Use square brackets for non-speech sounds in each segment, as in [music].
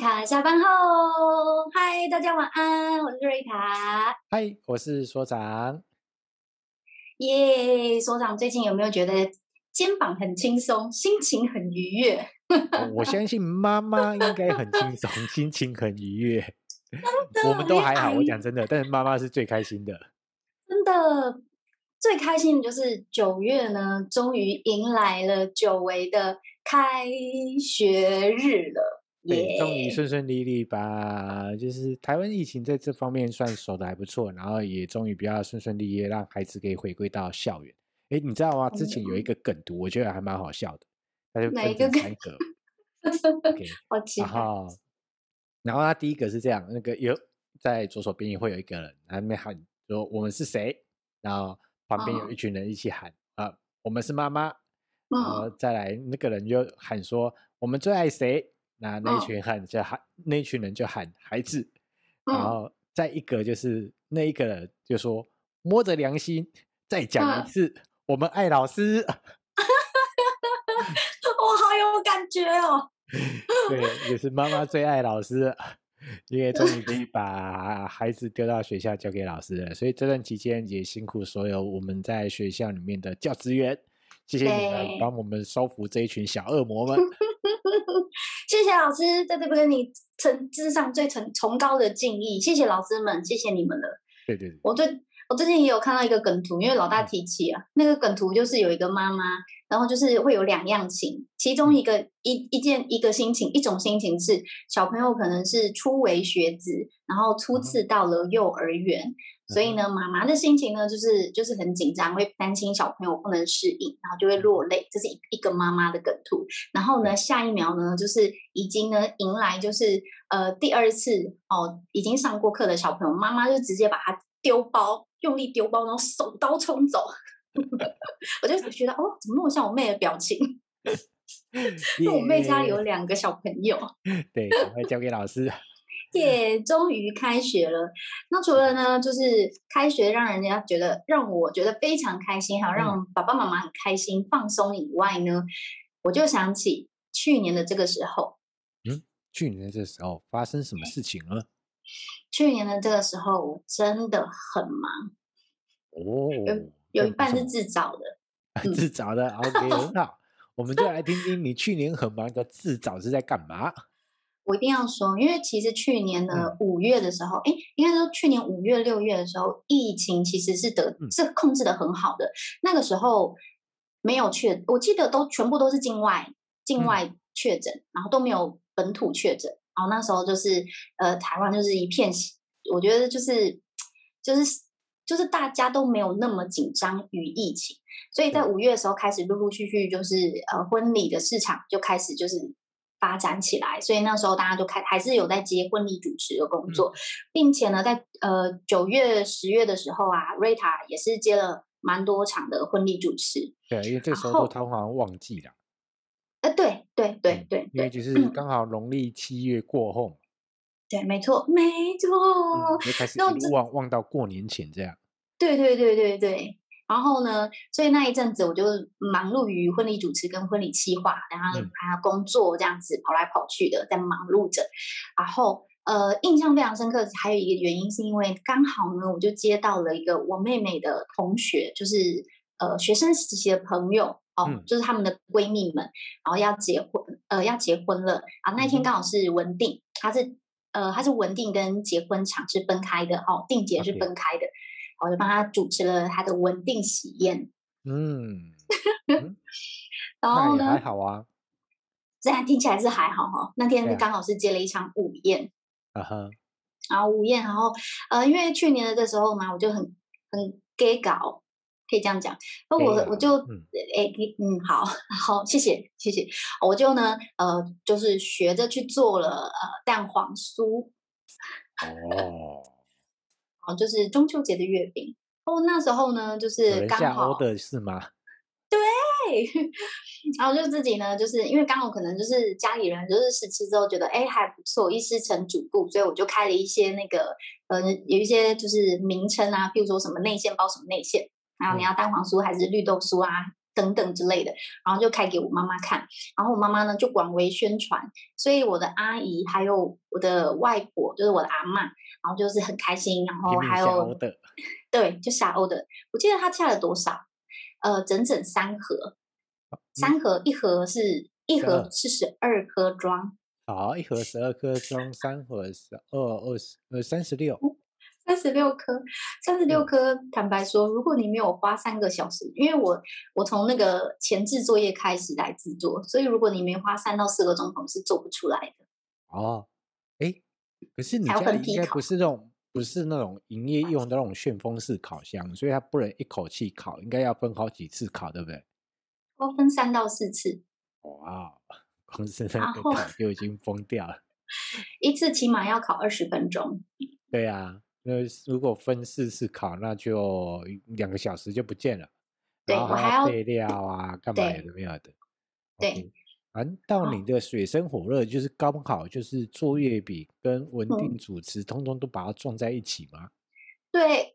塔下班后，嗨，大家晚安，我是瑞塔。嗨，我是所长。耶，所长最近有没有觉得肩膀很轻松，心情很愉悦？我相信妈妈应该很轻松，[laughs] 心情很愉悦。我们都还好，我讲真的，但是妈妈是最开心的。真的，最开心的就是九月呢，终于迎来了久违的开学日了。对，终于顺顺利利吧，就是台湾疫情在这方面算守得还不错，然后也终于比较顺顺利利，让孩子可以回归到校园。哎，你知道吗？之前有一个梗图，我觉得还蛮好笑的，他就分成三个。OK，[laughs] 好奇怪。然后，然后他第一个是这样，那个有在左手边也会有一个人，还没喊说我们是谁，然后旁边有一群人一起喊啊、哦呃，我们是妈妈。然后再来那个人就喊说我们最爱谁。那那一群喊叫喊、哦，那一群人就喊孩子，然后再一个就是那一个人就说摸着良心再讲一次，嗯、我们爱老师。[laughs] 我好有感觉哦。[laughs] 对，也是妈妈最爱老师，因为终于可以 [laughs] 把孩子丢到学校交给老师了，所以这段期间也辛苦所有我们在学校里面的教职员，谢谢你们帮我们收服这一群小恶魔们。谢谢老师，在这边跟你诚至上最崇崇高的敬意。谢谢老师们，谢谢你们了。对对对，我最我最近也有看到一个梗图，因为老大提起啊，那个梗图就是有一个妈妈，然后就是会有两样情，其中一个一一件一个心情，一种心情是小朋友可能是初为学子，然后初次到了幼儿园。所以呢，妈妈的心情呢，就是就是很紧张，会担心小朋友不能适应，然后就会落泪。这是一一个妈妈的梗图。然后呢，下一秒呢，就是已经呢迎来就是呃第二次哦，已经上过课的小朋友，妈妈就直接把他丢包，用力丢包，然后手刀冲走。我就觉得哦，怎么那么像我妹的表情？[laughs] 因为我妹家里有两个小朋友。[laughs] 对，赶快交给老师。[laughs] 耶，终于开学了。那除了呢，就是开学让人家觉得让我觉得非常开心，还有让爸爸妈妈很开心、放松以外呢，我就想起去年的这个时候。嗯，去年的这个时候发生什么事情了？去年的这个时候，我真的很忙。哦，有有一半是自找的，自找的。[laughs] OK，很好，我们就 [laughs] 来听听你去年很忙的自找是在干嘛。我一定要说，因为其实去年的五月的时候，哎、嗯，应该说去年五月、六月的时候，疫情其实是得是控制的很好的。那个时候没有确，我记得都全部都是境外境外确诊，嗯，然后都没有本土确诊。然后那时候就是呃，台湾就是一片，我觉得就是就是就是大家都没有那么紧张于疫情，所以在五月的时候开始陆陆续续就是呃婚礼的市场就开始就是。发展起来，所以那时候大家就开还是有在接婚礼主持的工作，嗯、并且呢，在呃九月、十月的时候啊，瑞塔也是接了蛮多场的婚礼主持。对，因为这个时候都他好像忘记了。呃，对对对对，因为就是刚好农历七月过后。嗯、对，没错，没错。就、嗯、开始一路旺旺到过年前这样。对对对对对。然后呢，所以那一阵子我就忙碌于婚礼主持跟婚礼企划，然后还要工作这样子跑来跑去的在忙碌着。然后呃，印象非常深刻，还有一个原因是因为刚好呢，我就接到了一个我妹妹的同学，就是呃学生时期的朋友哦、嗯，就是他们的闺蜜们，然后要结婚，呃要结婚了啊。那天刚好是文定，她是呃他是文定跟结婚场是分开的哦，定结是分开的。我就帮他主持了他的文定喜宴，嗯，[laughs] 然后呢，还好啊，这样听起来是还好哈。那天刚好是接了一场午宴，啊哈，然后午宴，然后呃，因为去年的这时候嘛，我就很很 gay 搞，可以这样讲。那我我就哎嗯，嗯，好 [laughs] 好，谢谢谢谢，我就呢呃，就是学着去做了呃蛋黄酥，[laughs] 哦。就是中秋节的月饼哦，那时候呢，就是刚好的是吗？[laughs] 对，然后就自己呢，就是因为刚好可能就是家里人就是试吃之后觉得哎还不错，一试成主顾，所以我就开了一些那个呃有一些就是名称啊，譬如说什么内馅包什么内馅，然后你要蛋黄酥还是绿豆酥啊，等等之类的，然后就开给我妈妈看，然后我妈妈呢就广为宣传，所以我的阿姨还有我的外婆，就是我的阿嬷，然后就是很开心，然后还有 [laughs] 对，就下欧的，我记得她下了多少？呃，整整三盒，三盒，一盒是一盒是十二颗装，好，一盒十二颗装，三盒十二二十呃三十六。三十六颗，三十六颗。坦白说，如果你没有花三个小时，因为我我从那个前置作业开始来制作，所以如果你没花三到四个钟头，是做不出来的。哦，哎，可是你家应该不是那种不是那种营业用的那种旋风式烤箱，所以它不能一口气烤，应该要分好几次烤，对不对？我分三到四次。哇，[laughs] 光是那个烤就已经疯掉了。[laughs] 一次起码要烤二十分钟。对啊。那如果分四次考，那就两个小时就不见了。对，我还要备料啊，干嘛有的没有的。对，反正到你的水深火热，就是刚好就是做月饼跟稳定主持，通通都把它撞在一起吗？对，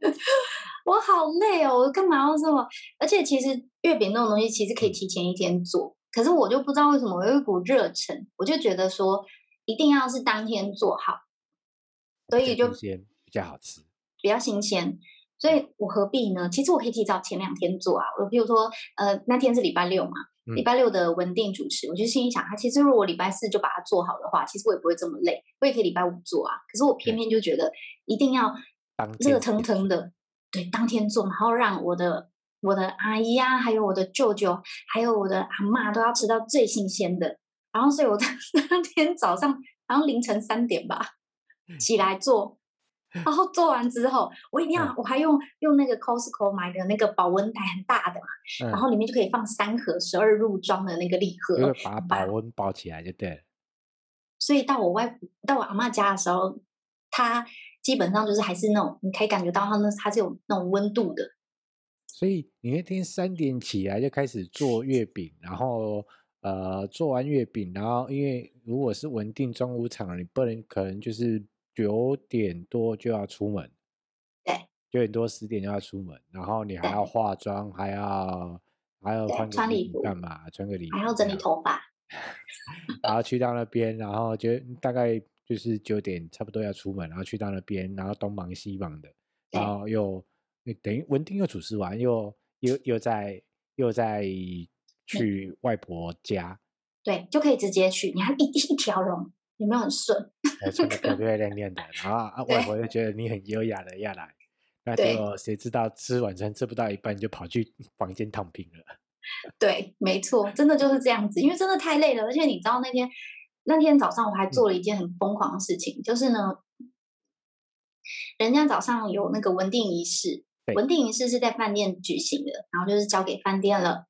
[laughs] 我好累哦，我干嘛要这么？而且其实月饼那种东西，其实可以提前一天做，可是我就不知道为什么我有一股热忱，我就觉得说一定要是当天做好。所以就比较好吃，比较新鲜，所以我何必呢？其实我可以提早前两天做啊。我比如说，呃，那天是礼拜六嘛，嗯、礼拜六的文定主持，我就心里想，他其实如果礼拜四就把它做好的话，其实我也不会这么累，我也可以礼拜五做啊。可是我偏偏就觉得一定要热腾腾的，对，当天做，然后让我的我的阿姨啊，还有我的舅舅，还有我的阿嬷都要吃到最新鲜的。然后，所以我 [laughs] 在那天早上，好像凌晨三点吧。起来做，[laughs] 然后做完之后，我一定要，嗯、我还用用那个 Costco 买的那个保温袋很大的嘛，嗯、然后里面就可以放三盒十二入装的那个礼盒，就把它保温包起来就对了。所以到我外婆到我阿嬷家的时候，它基本上就是还是那种你可以感觉到它那它是有那种温度的。所以你那天三点起来就开始做月饼，然后。呃，做完月饼，然后因为如果是稳定中午场，你不能可能就是九点多就要出门，对，九点多十点就要出门，然后你还要化妆，对还要还要换穿礼服干嘛？穿个礼服，还要整理头发，[laughs] 然后去到那边，然后就大概就是九点差不多要出门，然后去到那边，然后东忙西忙的，然后又等于文定又主持完，又又又在又在。去外婆家，对，就可以直接去。你还一一条龙，有没有很顺？穿的漂漂亮亮的，然后啊，外婆就觉得你很优雅的要来。那结果谁知道吃晚餐吃不到一半就跑去房间躺平了。[laughs] 对，没错，真的就是这样子，因为真的太累了。而且你知道那天那天早上我还做了一件很疯狂的事情，嗯、就是呢，人家早上有那个文定仪式，对文定仪式是在饭店举行的，然后就是交给饭店了。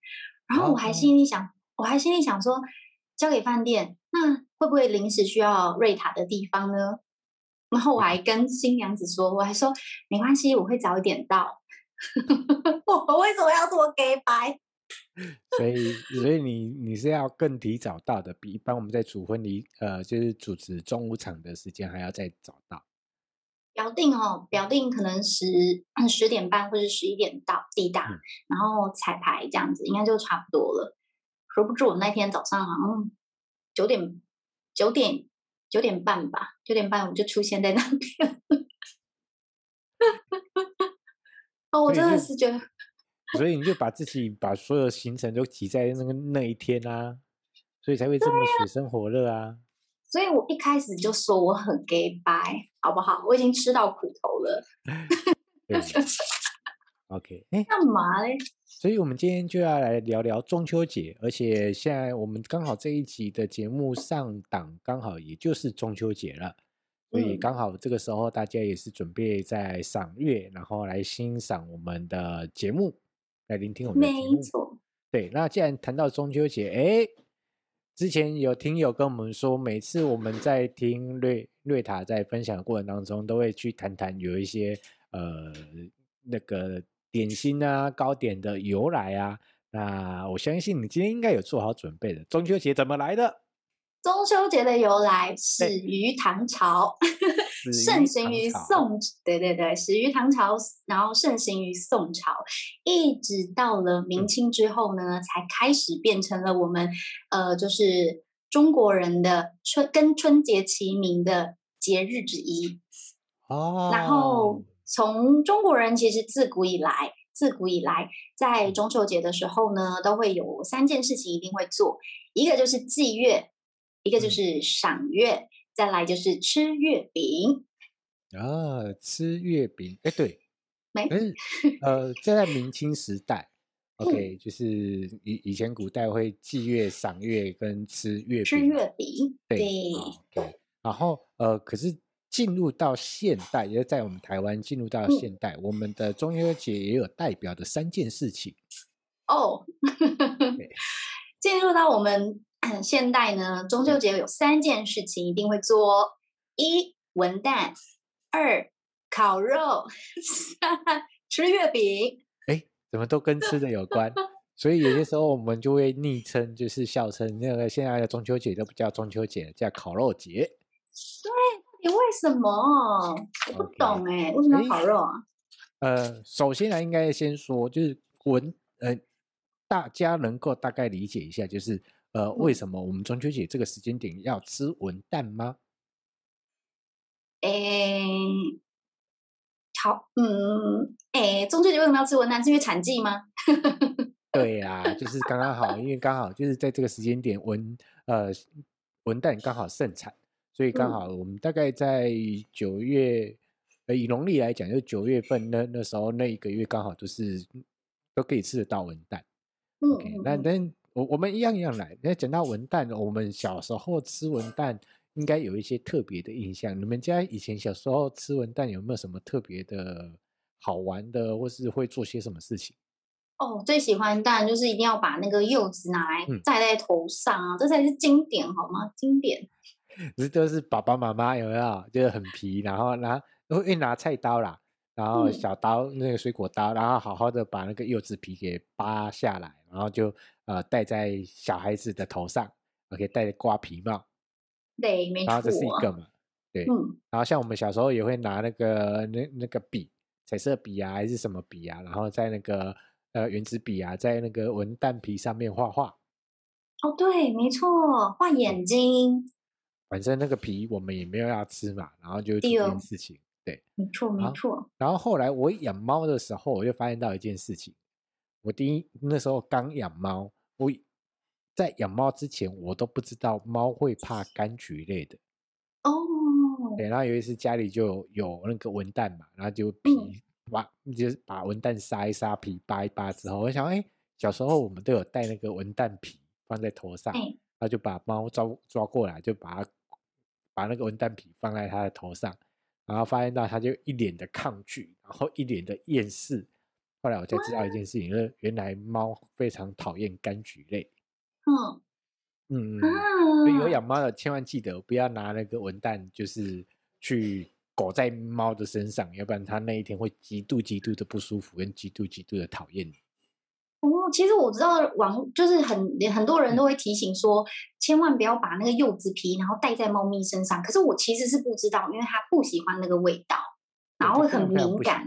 然后我还心里想，我还心里想说，交给饭店，那会不会临时需要瑞塔的地方呢？然后我还跟新娘子说，我还说没关系，我会早一点到。[laughs] 我为什么要做 gay 白？所以，所以你你是要更提早到的，比一般我们在主婚礼，呃，就是主持中午场的时间还要再早到。表定哦，表定可能十十点半或者十一点到抵达，嗯、然后彩排这样子，应该就差不多了。说不知我那天早上好像九点九点九点半吧，九点半我就出现在那边。哦，我真的是觉得，所以你就把自己把所有行程都挤在那个那一天啊，所以才会这么水深火热啊。所以我一开始就说我很 gay 掰，好不好？我已经吃到苦头了。[laughs] OK，哎，干嘛嘞？所以我们今天就要来聊聊中秋节，而且现在我们刚好这一集的节目上档，刚好也就是中秋节了，所以刚好这个时候大家也是准备在赏月，然后来欣赏我们的节目，来聆听我们的节目。没错。对，那既然谈到中秋节，哎。之前有听友跟我们说，每次我们在听瑞瑞塔在分享的过程当中，都会去谈谈有一些呃那个点心啊、糕点的由来啊。那我相信你今天应该有做好准备的。中秋节怎么来的？中秋节的由来始于唐朝，[laughs] 盛行于宋，对对对，始于唐朝，然后盛行于宋朝，一直到了明清之后呢，嗯、才开始变成了我们呃，就是中国人的春跟春节齐名的节日之一。哦，然后从中国人其实自古以来，自古以来在中秋节的时候呢，都会有三件事情一定会做，一个就是祭月，一个就是赏月。嗯再来就是吃月饼。啊，吃月饼，哎，对，[laughs] 没，呃，这在明清时代，[laughs] OK，就是以以前古代会祭月、赏月跟吃月饼，吃月饼，对，对，然后呃，可是进入到现代，也在我们台湾进入到现代，我们的中秋节也有代表的三件事情哦，[laughs] 进入到我们。现代呢，中秋节有三件事情一定会做：一文旦，二烤肉，三吃月饼。哎，怎么都跟吃的有关？[laughs] 所以有些时候我们就会昵称，就是笑称那个现在的中秋节都不叫中秋节，叫烤肉节。对，你为什么？我不懂哎，为什么要烤肉啊？呃，首先呢，应该先说，就是文，呃，大家能够大概理解一下，就是。呃，为什么我们中秋节这个时间点要吃文旦吗？诶，好，嗯，诶，中秋节为什么要吃文旦？是因为产季吗？[laughs] 对呀、啊，就是刚刚好，因为刚好就是在这个时间点文呃文旦刚好盛产，所以刚好我们大概在九月，呃，以农历来讲，就九月份那那时候那一个月刚好都是都可以吃得到文旦。嗯，OK，那那。我我们一样一样来。那讲到文旦，我们小时候吃文旦应该有一些特别的印象。你们家以前小时候吃文旦有没有什么特别的好玩的，或是会做些什么事情？哦，最喜欢当然就是一定要把那个柚子拿来戴在头上啊，嗯、这才是经典好吗？经典。这都是爸爸妈妈有没有？就是很皮，然后拿会拿菜刀啦，然后小刀、嗯、那个水果刀，然后好好的把那个柚子皮给扒下来，然后就。呃，戴在小孩子的头上，OK，戴着瓜皮帽，对，没错。然后这是一个嘛，对，嗯。然后像我们小时候也会拿那个那那个笔，彩色笔啊，还是什么笔啊，然后在那个呃原子笔啊，在那个文蛋皮上面画画。哦，对，没错，画眼睛。反正那个皮我们也没有要吃嘛，然后就做这件事情，对，没错，没错。然后后来我养猫的时候，我就发现到一件事情，我第一那时候刚养猫。我在养猫之前，我都不知道猫会怕柑橘类的哦。对，然后有一次家里就有，那个文旦嘛，然后就皮把、嗯、就是把文旦杀一杀，皮扒一扒之后，我想，哎，小时候我们都有带那个文旦皮放在头上，然后就把猫抓抓过来，就把它把那个文蛋皮放在它的头上，然后发现到它就一脸的抗拒，然后一脸的厌世。后来我才知道一件事情，就是原来猫非常讨厌柑橘类。嗯嗯，所以有养猫的千万记得不要拿那个文蛋，就是去裹在猫的身上，要不然它那一天会极度极度的不舒服，跟极度极度的讨厌你。哦，其实我知道网就是很很多人都会提醒说，千万不要把那个柚子皮然后戴在猫咪身上。可是我其实是不知道，因为它不喜欢那个味道，然后会很敏感。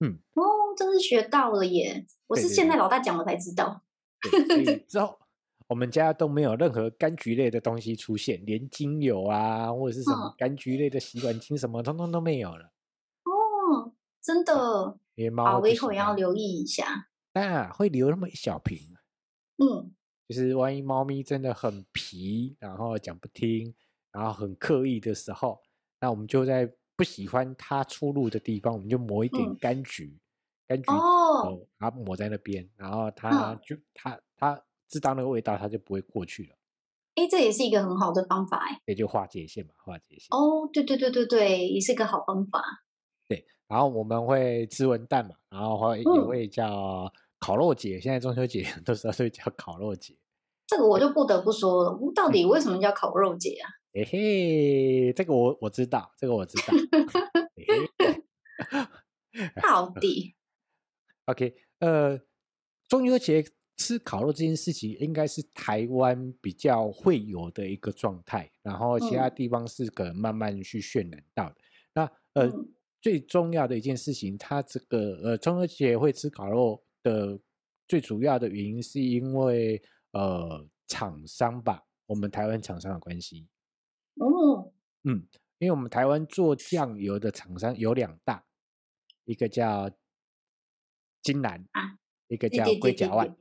嗯，哦，真是学到了耶！我是现在老大讲了才知道。[laughs] 之后我们家都没有任何柑橘类的东西出现，连精油啊，或者是什么柑橘类的洗碗巾什么，通通都没有了。哦，真的。因为猫，我以后也要留意一下。啊，会留那么一小瓶。嗯，就是万一猫咪真的很皮，然后讲不听，然后很刻意的时候，那我们就在。不喜欢它出入的地方，我们就抹一点柑橘，嗯、柑橘哦，然后抹在那边，然后它就、嗯、它它知道那个味道，它就不会过去了。哎，这也是一个很好的方法哎，也就划界线嘛，划界线。哦，对对对对对，也是一个好方法。对，然后我们会吃文旦嘛，然后会也会叫烤肉节，嗯、现在中秋节 [laughs] 都会叫烤肉节。这个我就不得不说了，到底为什么叫烤肉节啊？嘿嘿，这个我我知道，这个我知道。[laughs] [laughs] 到底，OK，呃，中秋节吃烤肉这件事情，应该是台湾比较会有的一个状态，然后其他地方是可能慢慢去渲染到的。嗯、呃，嗯、最重要的一件事情，它这个呃中秋节会吃烤肉的最主要的原因，是因为呃厂商吧，我们台湾厂商的关系。哦，嗯，因为我们台湾做酱油的厂商有两大，一个叫金兰，啊、一个叫龟甲万。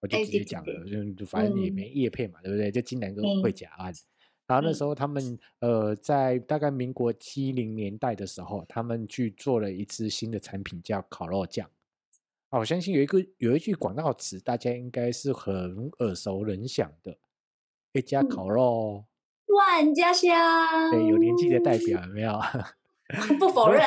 我就直接讲了，就反正也没叶配嘛，嗯、对不对？就金兰跟龟甲万。嗯、然后那时候他们呃，在大概民国七零年代的时候，他们去做了一支新的产品，叫烤肉酱。啊，我相信有一个有一句广告词，大家应该是很耳熟能详的，一家烤肉，万家香。对，有年纪的代表有没有？[laughs] 不否认。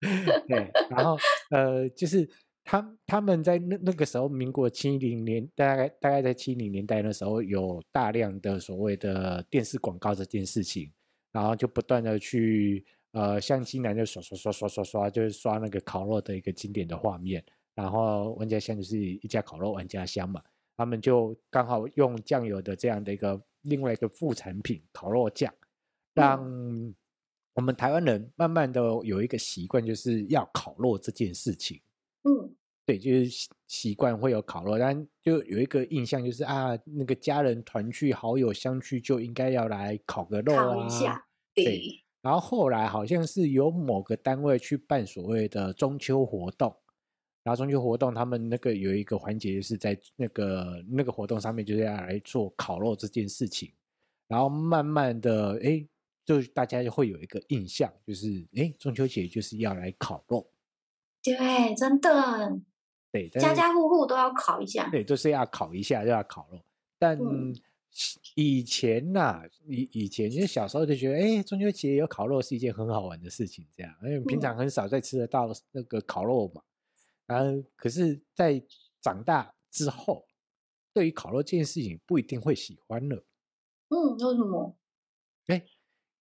[laughs] 对，然后呃，就是。他他们在那那个时候，民国七零年，大概大概在七零年代那时候，有大量的所谓的电视广告这件事情，然后就不断的去呃，像金南就刷刷刷刷刷刷，就是刷那个烤肉的一个经典的画面，然后万家香就是一家烤肉万家香嘛，他们就刚好用酱油的这样的一个另外一个副产品烤肉酱，让我们台湾人慢慢的有一个习惯，就是要烤肉这件事情。嗯，对，就是习惯会有烤肉，但就有一个印象，就是啊，那个家人团聚、好友相聚，就应该要来烤个肉啊。一下，对。对，然后后来好像是有某个单位去办所谓的中秋活动，然后中秋活动他们那个有一个环节，就是在那个那个活动上面，就是要来做烤肉这件事情。然后慢慢的，哎，就大家就会有一个印象，就是哎，中秋节就是要来烤肉。对，真的，对，家家户户都要烤一下。对，都、就是要烤一下，就要烤肉。但以前呐、啊，以以前，因为小时候就觉得，哎，中秋节有烤肉是一件很好玩的事情，这样，因为平常很少再吃得到那个烤肉嘛。然后，可是，在长大之后，对于烤肉这件事情，不一定会喜欢了。嗯，为什么？哎，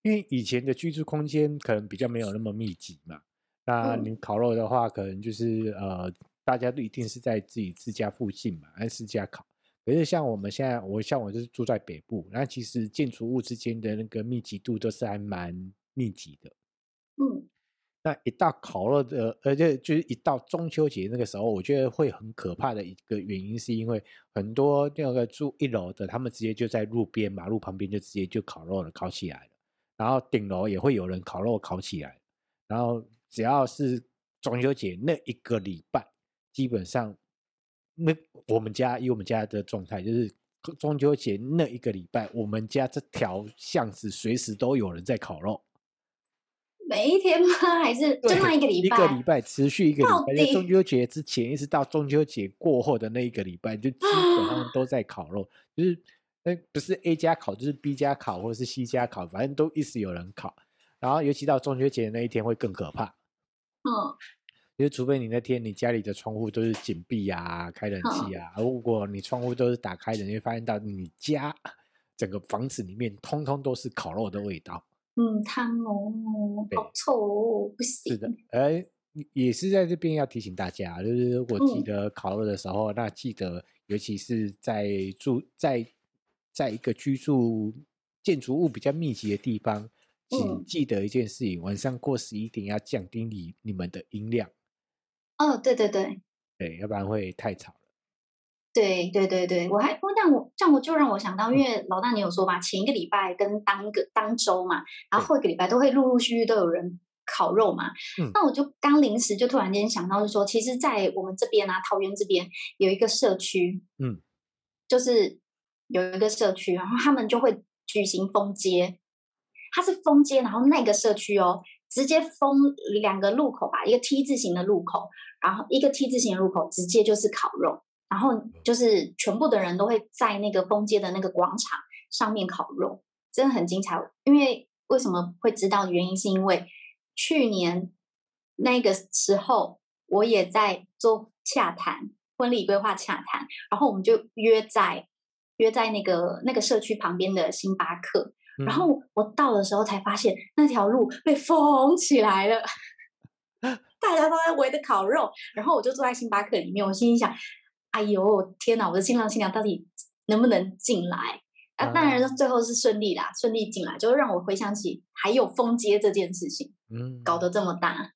因为以前的居住空间可能比较没有那么密集嘛。那你烤肉的话，可能就是呃，大家都一定是在自己自家附近嘛，还是自家烤。可是像我们现在，我像我就是住在北部，那其实建筑物之间的那个密集度都是还蛮密集的。嗯，那一到烤肉的，而且就是一到中秋节那个时候，我觉得会很可怕的一个原因，是因为很多那个住一楼的，他们直接就在路边马路旁边就直接就烤肉了，烤起来了。然后顶楼也会有人烤肉烤起来，然后。只要是中秋节那一个礼拜，基本上那我们家以我们家的状态，就是中秋节那一个礼拜，我们家这条巷子随时都有人在烤肉。每一天吗？[laughs] 还是就那一个礼拜？一个礼拜持续一个礼拜，在中秋节之前一直到中秋节过后的那一个礼拜，就基本上都在烤肉。就是那不是 A 家烤，就是 B 家烤，或者是 C 家烤，反正都一直有人烤。然后尤其到中秋节那一天会更可怕。嗯，因为除非你那天你家里的窗户都是紧闭啊，开冷气啊，嗯、如果你窗户都是打开的，你会发现到你家整个房子里面通通都是烤肉的味道。嗯，汤哦，对好臭哦，不行。是的，哎，也是在这边要提醒大家，就是如果记得烤肉的时候，嗯、那记得尤其是在住在在一个居住建筑物比较密集的地方。请记得一件事情，嗯、晚上过十一点要降低你你们的音量。哦，对对对，对，要不然会太吵了。对对对对，我还我这样我这样我就让我想到，因为老大你有说嘛，前一个礼拜跟当个当周嘛，然后后一个礼拜都会陆陆续续都有人烤肉嘛。嗯，那我就刚临时就突然间想到，是说，其实，在我们这边啊，桃园这边有一个社区，嗯，就是有一个社区，然后他们就会举行封街。它是封街，然后那个社区哦，直接封两个路口吧，一个 T 字形的路口，然后一个 T 字形入口直接就是烤肉，然后就是全部的人都会在那个封街的那个广场上面烤肉，真的很精彩。因为为什么会知道的原因，是因为去年那个时候我也在做洽谈婚礼规划洽谈，然后我们就约在约在那个那个社区旁边的星巴克。然后我到的时候才发现那条路被封起来了，[laughs] 大家都在围着烤肉，然后我就坐在星巴克里面，我心里想：哎呦天哪，我的新郎新娘到底能不能进来？啊，当然最后是顺利啦，顺利进来，就让我回想起还有封街这件事情。嗯，搞得这么大。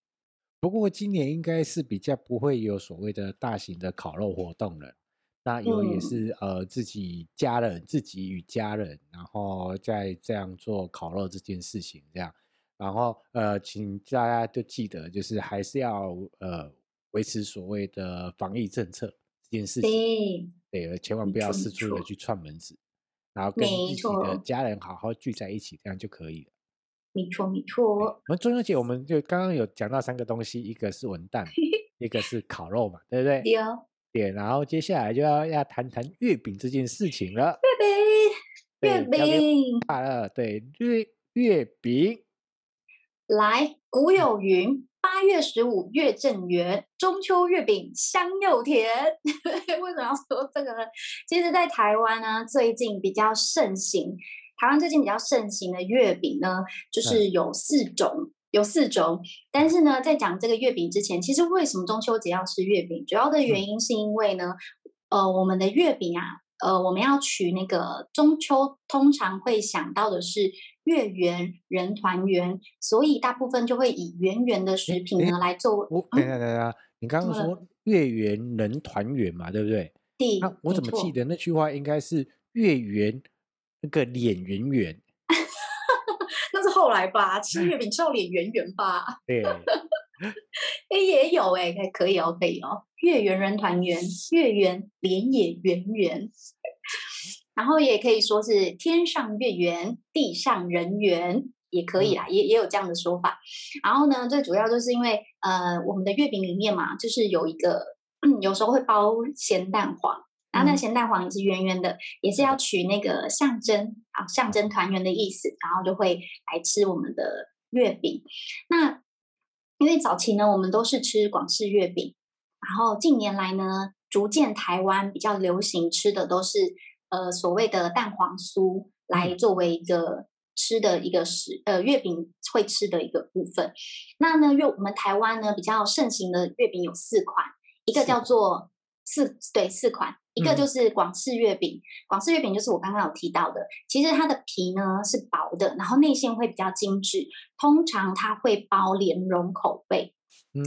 不过今年应该是比较不会有所谓的大型的烤肉活动了。那有也是、嗯、呃自己家人自己与家人，然后再这样做烤肉这件事情这样。然后呃，请大家就记得，就是还是要呃维持所谓的防疫政策这件事情。对，对，千万不要四处的去串门子，然后跟自己的家人好好聚在一起，这样就可以了。没错，没错。我们中秋节，我们就刚刚有讲到三个东西，一个是文旦，[laughs] 一个是烤肉嘛，对不对？对。对，然后接下来就要要谈谈月饼这件事情了。月饼，月饼。好了，对，月月饼。来，古有云：“八月十五月正圆，中秋月饼香又甜。[laughs] ”为什么要说这个呢？其实，在台湾呢，最近比较盛行。台湾最近比较盛行的月饼呢，就是有四种，嗯、有四种。但是呢，在讲这个月饼之前，其实为什么中秋节要吃月饼？主要的原因是因为呢，嗯、呃，我们的月饼啊，呃，我们要取那个中秋，通常会想到的是。月圆人团圆，所以大部分就会以圆圆的食品呢来做。我等等等等，你刚刚说月圆人团圆嘛，对不对？对。那我怎么记得那句话应该是月圆那个脸圆圆？[laughs] 那是后来吧，吃月饼吃到脸圆圆吧？对。[laughs] 哎，也有哎，可以哦，可以哦。月圆人团圆，月圆脸也圆圆。然后也可以说是天上月圆，地上人圆，也可以啦，嗯、也也有这样的说法。然后呢，最主要就是因为呃，我们的月饼里面嘛，就是有一个，嗯、有时候会包咸蛋黄，然后那咸蛋黄也是圆圆的，嗯、也是要取那个象征啊，象征团圆的意思，然后就会来吃我们的月饼。那因为早期呢，我们都是吃广式月饼，然后近年来呢，逐渐台湾比较流行吃的都是。呃，所谓的蛋黄酥来作为一个吃的一个食，呃，月饼会吃的一个部分。那呢，月我们台湾呢比较盛行的月饼有四款，一个叫做四，对，四款，一个就是广式月饼。广式月饼就是我刚刚有提到的，其实它的皮呢是薄的，然后内馅会比较精致，通常它会包莲蓉口味。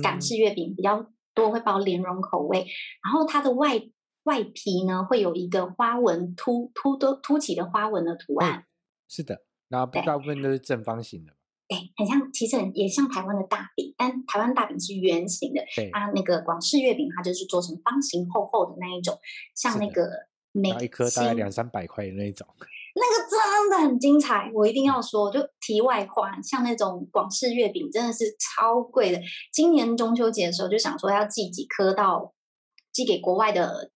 港式月饼比较多会包莲蓉口味，然后它的外。外皮呢会有一个花纹凸凸的凸起的花纹的图案，是的，然后大部分都是正方形的，对，很像，其实很也像台湾的大饼，但台湾大饼是圆形的，对啊，那个广式月饼它就是做成方形厚厚的那一种，像那个每一颗大概两三百块的那一种，[laughs] 那个真的很精彩，我一定要说，就题外话，像那种广式月饼真的是超贵的，今年中秋节的时候就想说要寄几颗到寄给国外的。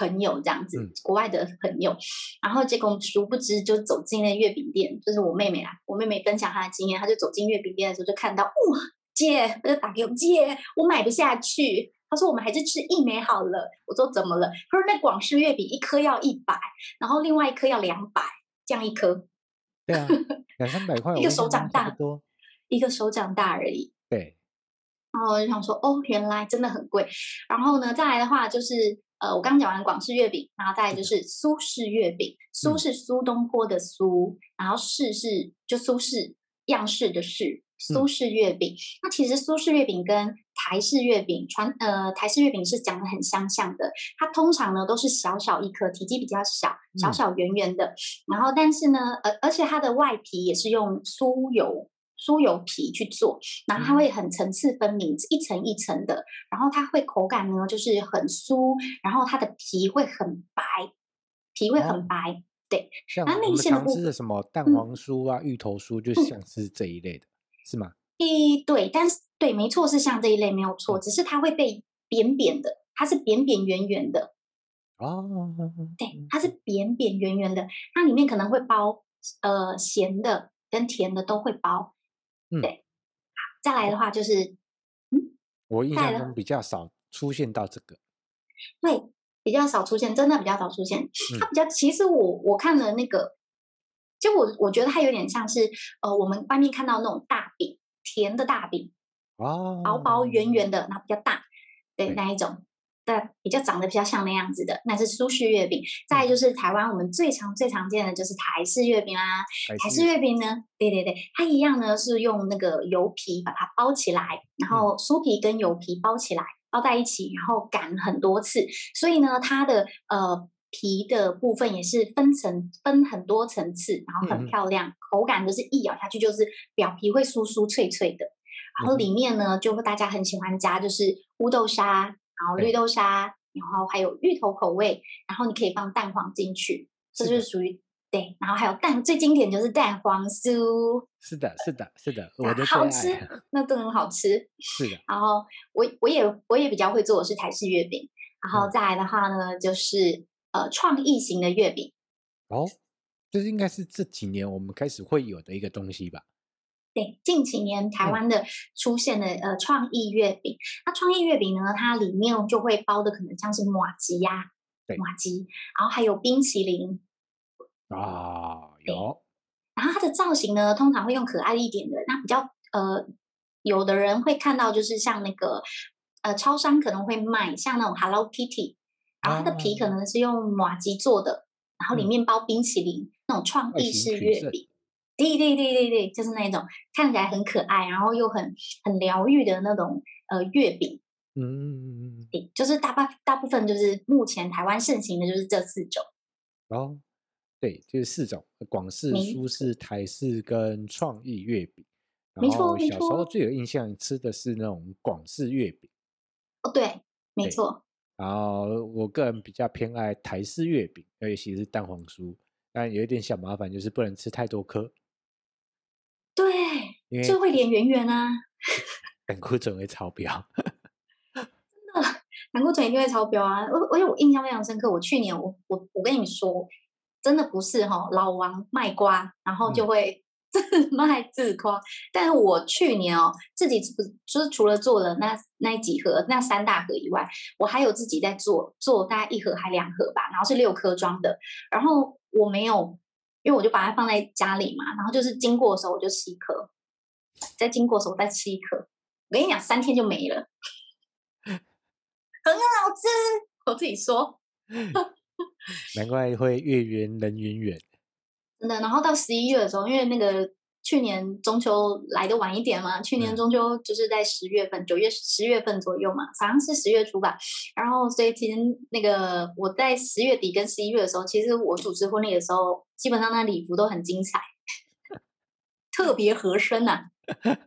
朋友这样子，嗯、国外的朋友，然后结果殊不知就走进那月饼店，就是我妹妹啦，我妹妹分享她的经验，她就走进月饼店的时候就看到，哇，姐，她就打给我，姐，我买不下去，她说我们还是吃一枚好了，我说怎么了？她说那广式月饼一颗要一百，然后另外一颗要两百，这样一颗，对啊，[laughs] 两三百块，一个手掌大，一个手掌大而已，对，然后我就想说，哦，原来真的很贵，然后呢，再来的话就是。呃，我刚讲完广式月饼，然后再来就是苏式月饼。苏是苏东坡的苏，嗯、然后式是就苏式样式的式，苏式月饼。嗯、那其实苏式月饼跟台式月饼传呃台式月饼是讲的很相像的，它通常呢都是小小一颗，体积比较小，小小圆圆的。嗯、然后但是呢，呃，而且它的外皮也是用酥油。酥油皮去做，然后它会很层次分明，嗯、一层一层的，然后它会口感呢就是很酥，然后它的皮会很白，皮会很白，哦、对。像我们常吃的什么蛋黄酥啊、嗯、芋头酥，就像是这一类的，嗯、是吗？诶，对，但是对，没错，是像这一类没有错，嗯、只是它会被扁扁的，它是扁扁圆圆的。哦，对，它是扁扁圆圆的，它里面可能会包呃咸的跟甜的都会包。嗯，对，再来的话就是，嗯，我印象中比较少出现到这个，对，比较少出现，真的比较少出现。嗯、它比较，其实我我看了那个，就我我觉得它有点像是，呃，我们外面看到那种大饼，甜的大饼，哦，薄薄圆圆的，然后比较大，对。那一种，的比较长得比较像那样子的，那是苏式月饼。再就是台湾我们最常最常见的就是台式月饼啦。台式月饼呢，对对对，它一样呢是用那个油皮把它包起来，然后酥皮跟油皮包起来包在一起，然后擀很多次，所以呢它的呃皮的部分也是分层分很多层次，然后很漂亮，嗯、口感就是一咬下去就是表皮会酥酥脆脆的，然后里面呢就会大家很喜欢加就是乌豆沙。然后绿豆沙，然后还有芋头口味，然后你可以放蛋黄进去，这就是属于对。然后还有蛋，最经典就是蛋黄酥。是的，是的，是的，我的好吃，那都很好吃。是的。然后我我也我也比较会做的是台式月饼，然后再来的话呢，嗯、就是呃创意型的月饼。哦，这应该是这几年我们开始会有的一个东西吧。对，近几年台湾的出现的、嗯、呃创意月饼，那创意月饼呢，它里面就会包的可能像是马吉呀，马吉，然后还有冰淇淋啊，有。然后它的造型呢，通常会用可爱一点的，那比较呃，有的人会看到就是像那个呃，超商可能会卖像那种 Hello Kitty，然后它的皮可能是用马吉做的，然后里面包冰淇淋，嗯、那种创意式月饼。对对对对对，就是那种看起来很可爱，然后又很很疗愈的那种呃月饼。嗯，对，就是大部大部分就是目前台湾盛行的就是这四种。哦，对，就是四种：广式、苏式、台式跟创意月饼。没错，小时候最有印象吃的是那种广式月饼。哦，对，没错。然后我个人比较偏爱台式月饼，尤其是蛋黄酥，但有一点小麻烦，就是不能吃太多颗。对，就会脸圆圆啊，胆固醇会超标，真的，胆固醇一定会超标啊！我而且我印象非常深刻，我去年我我我跟你们说，真的不是哈，老王卖瓜，然后就会 [laughs] 自卖自夸。嗯、但是我去年哦，自己不就是除了做了那那几盒那三大盒以外，我还有自己在做做大概一盒还两盒吧，然后是六颗装的，然后我没有。因为我就把它放在家里嘛，然后就是经过的时候我就吃一颗，再经过的时候我再吃一颗。我跟你讲，三天就没了，很好吃。我自己说，难怪会月圆人圆圆。真的，然后到十一月的时候，因为那个。去年中秋来的晚一点嘛，去年中秋就是在十月份，九、嗯、月十月份左右嘛，好像是十月初吧。然后所以其实那个我在十月底跟十一月的时候，其实我主持婚礼的时候，基本上那礼服都很精彩，[laughs] 特别合身呐、啊。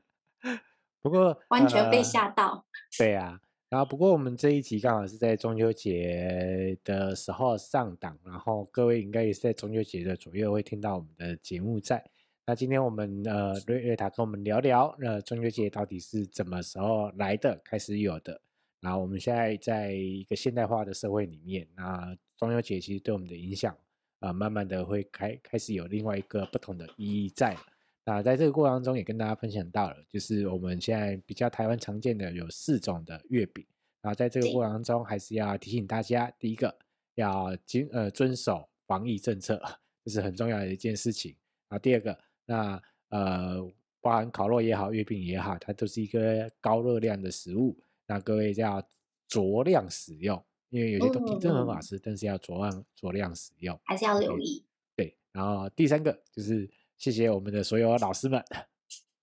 不过完全被吓到。呃、对啊，然后不过我们这一集刚好是在中秋节的时候上档，然后各位应该也是在中秋节的左右会听到我们的节目在。那今天我们呃瑞瑞塔跟我们聊聊，呃中秋节到底是怎么时候来的，开始有的。然后我们现在在一个现代化的社会里面，那中秋节其实对我们的影响，啊、呃，慢慢的会开开始有另外一个不同的意义在。那在这个过程当中也跟大家分享到了，就是我们现在比较台湾常见的有四种的月饼。然后在这个过程当中，还是要提醒大家，第一个要遵呃遵守防疫政策，[laughs] 这是很重要的一件事情。然后第二个。那呃，包含烤肉也好，月饼也好，它都是一个高热量的食物。那各位就要酌量使用，因为有些东西真的很好吃，嗯、但是要酌量酌量使用，还是要留意。对，然后第三个就是谢谢我们的所有老师们，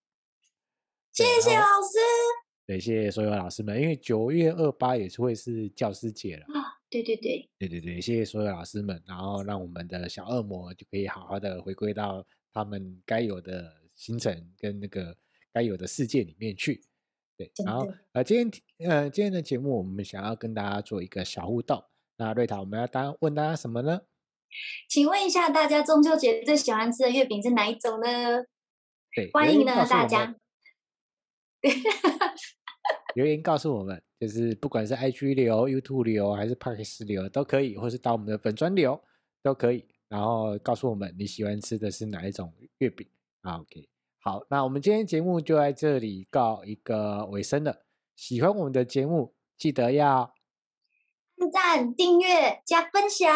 [laughs] 谢谢老师。对，谢谢所有老师们，因为九月二八也是会是教师节了啊。对对对，对对对，谢谢所有老师们，然后让我们的小恶魔就可以好好的回归到。他们该有的行程跟那个该有的世界里面去，对，然后呃，今天呃今天的节目我们想要跟大家做一个小互动，那瑞塔我们要答问大家什么呢？请问一下大家中秋节最喜欢吃的月饼是哪一种呢？对，欢迎呢大家，[laughs] 留言告诉我们，就是不管是 IG 流、YouTube 流还是 Podcast 留都可以，或是到我们的粉专流都可以。然后告诉我们你喜欢吃的是哪一种月饼啊？OK，好，那我们今天节目就在这里告一个尾声了。喜欢我们的节目，记得要按赞、订阅、加分享，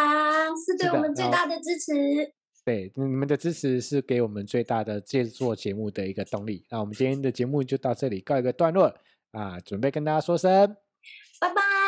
是对我们最大的支持。对，你们的支持是给我们最大的制作节目的一个动力。那我们今天的节目就到这里告一个段落啊，准备跟大家说声拜拜。